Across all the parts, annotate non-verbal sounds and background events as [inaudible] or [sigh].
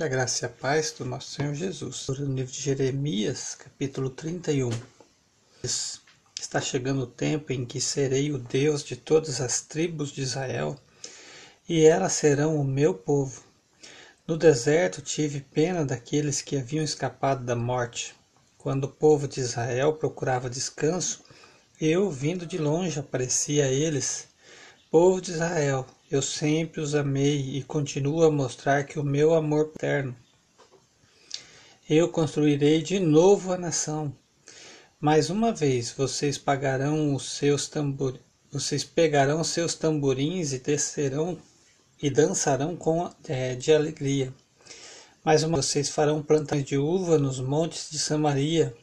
Que a graça e a paz do nosso Senhor Jesus. No livro de Jeremias, capítulo 31. Está chegando o tempo em que serei o Deus de todas as tribos de Israel, e elas serão o meu povo. No deserto tive pena daqueles que haviam escapado da morte. Quando o povo de Israel procurava descanso, eu, vindo de longe, aparecia a eles. Povo de Israel, eu sempre os amei e continuo a mostrar que o meu amor eterno. Eu construirei de novo a nação. Mais uma vez vocês pagarão os seus tambor... vocês pegarão seus tamborins e descerão e dançarão com é, de alegria. Mais uma vocês farão plantas de uva nos montes de Samaria,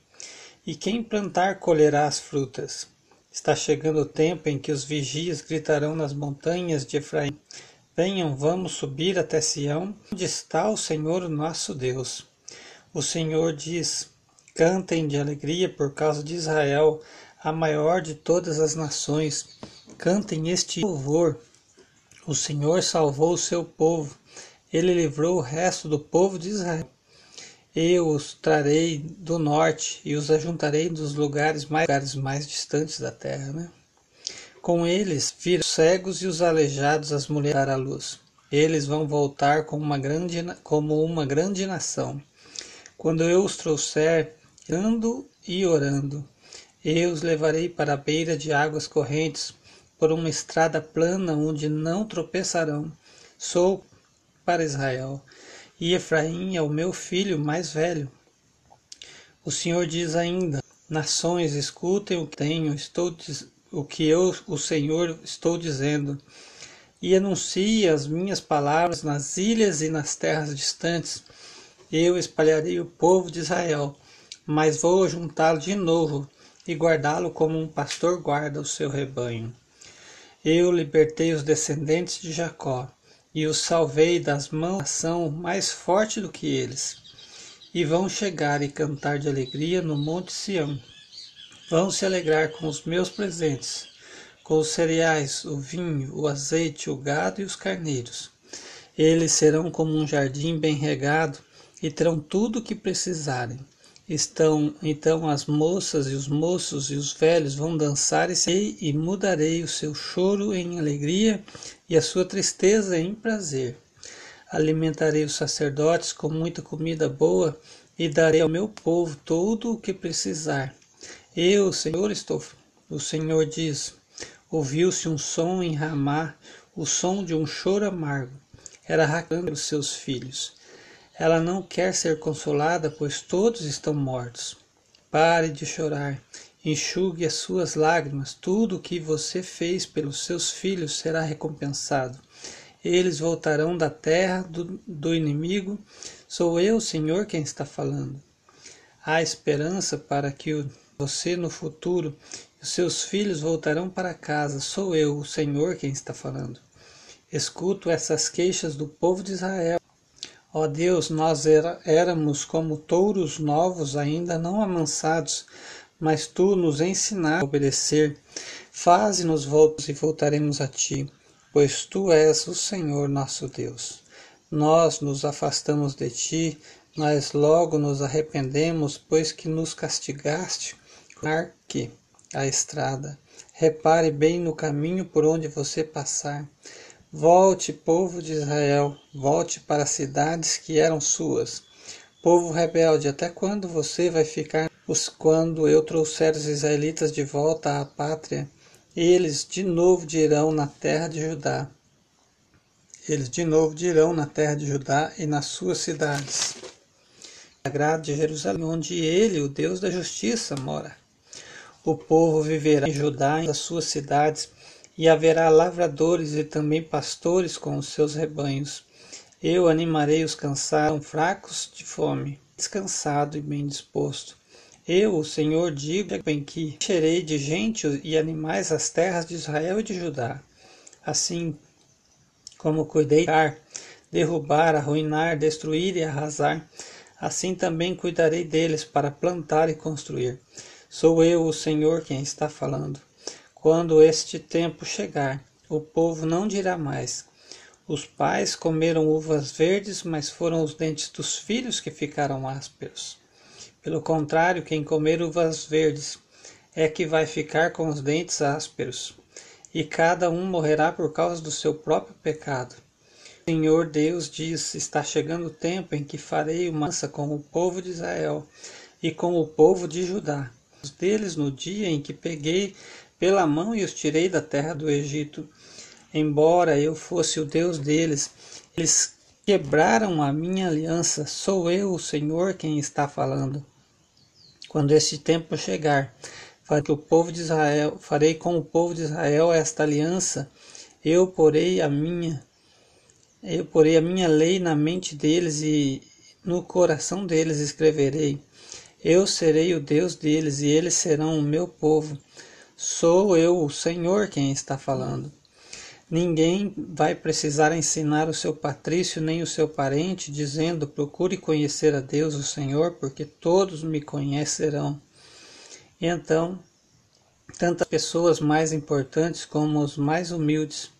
e quem plantar colherá as frutas. Está chegando o tempo em que os vigias gritarão nas montanhas de Efraim: Venham, vamos subir até Sião, onde está o Senhor nosso Deus. O Senhor diz: Cantem de alegria por causa de Israel, a maior de todas as nações. Cantem este louvor. O Senhor salvou o seu povo. Ele livrou o resto do povo de Israel. Eu os trarei do norte e os ajuntarei dos lugares mais, lugares mais distantes da terra. Né? Com eles viram os cegos e os aleijados as mulheres à luz. Eles vão voltar como uma grande, como uma grande nação. Quando eu os trouxer, ando e orando, eu os levarei para a beira de águas correntes, por uma estrada plana onde não tropeçarão. Sou para Israel e Efraim é o meu filho mais velho. O Senhor diz ainda: Nações, escutem o que tenho, estou o que eu, o Senhor, estou dizendo, e anuncie as minhas palavras nas ilhas e nas terras distantes. Eu espalharei o povo de Israel, mas vou juntá-lo de novo e guardá-lo como um pastor guarda o seu rebanho. Eu libertei os descendentes de Jacó e os salvei das mãos ação mais forte do que eles. E vão chegar e cantar de alegria no monte Sião. Vão se alegrar com os meus presentes, com os cereais, o vinho, o azeite, o gado e os carneiros. Eles serão como um jardim bem regado e terão tudo o que precisarem. Estão então as moças e os moços e os velhos vão dançar e, e mudarei o seu choro em alegria e a sua tristeza em prazer. Alimentarei os sacerdotes com muita comida boa e darei ao meu povo todo o que precisar. Eu, Senhor, estou. O Senhor diz: Ouviu-se um som em Ramá, o som de um choro amargo. Era Raquel os seus filhos. Ela não quer ser consolada, pois todos estão mortos. Pare de chorar, enxugue as suas lágrimas. Tudo o que você fez pelos seus filhos será recompensado. Eles voltarão da terra do, do inimigo. Sou eu, Senhor, quem está falando. Há esperança para que você no futuro os seus filhos voltarão para casa. Sou eu, o Senhor, quem está falando. Escuto essas queixas do povo de Israel. Ó Deus, nós era, éramos como touros novos, ainda não amansados, mas tu nos ensinaste a obedecer. Faze-nos voltos e voltaremos a ti, pois tu és o Senhor nosso Deus. Nós nos afastamos de ti, mas logo nos arrependemos, pois que nos castigaste. Marque a estrada. Repare bem no caminho por onde você passar. Volte, povo de Israel, volte para as cidades que eram suas. Povo rebelde, até quando você vai ficar? Quando eu trouxer os israelitas de volta à pátria, eles de novo dirão na terra de Judá. Eles de novo dirão na terra de Judá e nas suas cidades. Agrado de Jerusalém, onde ele, o Deus da justiça, mora. O povo viverá em Judá e nas suas cidades e haverá lavradores e também pastores com os seus rebanhos. Eu animarei os cansados, fracos de fome, descansado e bem disposto. Eu, o Senhor, digo bem que encherei de gente e animais as terras de Israel e de Judá. Assim como cuidei de derrubar, arruinar, destruir e arrasar, assim também cuidarei deles para plantar e construir. Sou eu, o Senhor, quem está falando. Quando este tempo chegar, o povo não dirá mais: Os pais comeram uvas verdes, mas foram os dentes dos filhos que ficaram ásperos. Pelo contrário, quem comer uvas verdes é que vai ficar com os dentes ásperos, e cada um morrerá por causa do seu próprio pecado. O Senhor Deus diz: Está chegando o tempo em que farei uma aliança com o povo de Israel e com o povo de Judá. Deles no dia em que peguei pela mão e os tirei da terra do Egito. Embora eu fosse o Deus deles, eles quebraram a minha aliança. Sou eu, o Senhor, quem está falando. Quando esse tempo chegar, farei que o povo de Israel, farei com o povo de Israel esta aliança. Eu porei a minha eu porei a minha lei na mente deles e no coração deles escreverei. Eu serei o Deus deles e eles serão o meu povo. Sou eu, o Senhor, quem está falando. Ninguém vai precisar ensinar o seu patrício nem o seu parente, dizendo: procure conhecer a Deus, o Senhor, porque todos me conhecerão. Então, tantas pessoas mais importantes como os mais humildes.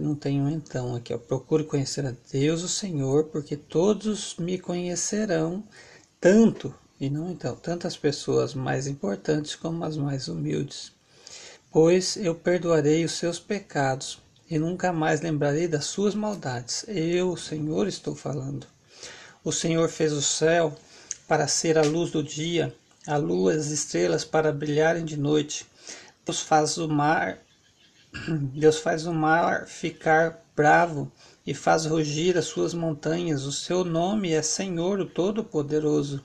Não tenho então aqui, ó. Procure conhecer a Deus, o Senhor, porque todos me conhecerão, tanto, e não então, tantas pessoas mais importantes como as mais humildes. Pois eu perdoarei os seus pecados e nunca mais lembrarei das suas maldades. Eu, o Senhor, estou falando. O Senhor fez o céu para ser a luz do dia a lua e as estrelas para brilharem de noite. Deus faz o mar, [clears throat] Deus faz o mar ficar bravo e faz rugir as suas montanhas. O seu nome é Senhor, o Todo-Poderoso.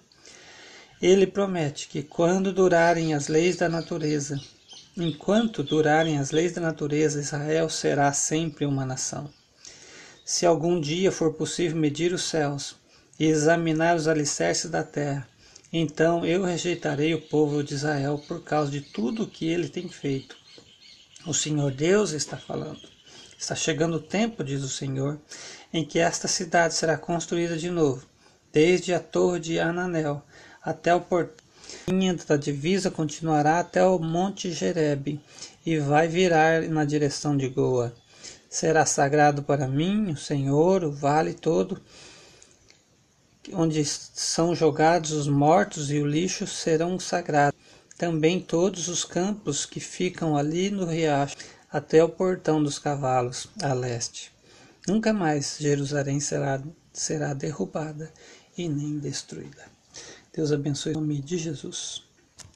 Ele promete que quando durarem as leis da natureza, enquanto durarem as leis da natureza, Israel será sempre uma nação. Se algum dia for possível medir os céus e examinar os alicerces da terra, então eu rejeitarei o povo de Israel por causa de tudo o que ele tem feito. O Senhor Deus está falando. Está chegando o tempo, diz o Senhor, em que esta cidade será construída de novo, desde a torre de Ananel até o portão da divisa continuará até o monte Jerebe e vai virar na direção de Goa. Será sagrado para mim, o Senhor, o vale todo, onde são jogados os mortos e o lixo serão sagrados. Também todos os campos que ficam ali no riacho, até o portão dos cavalos, a leste. Nunca mais Jerusalém será, será derrubada e nem destruída. Deus abençoe o nome de Jesus.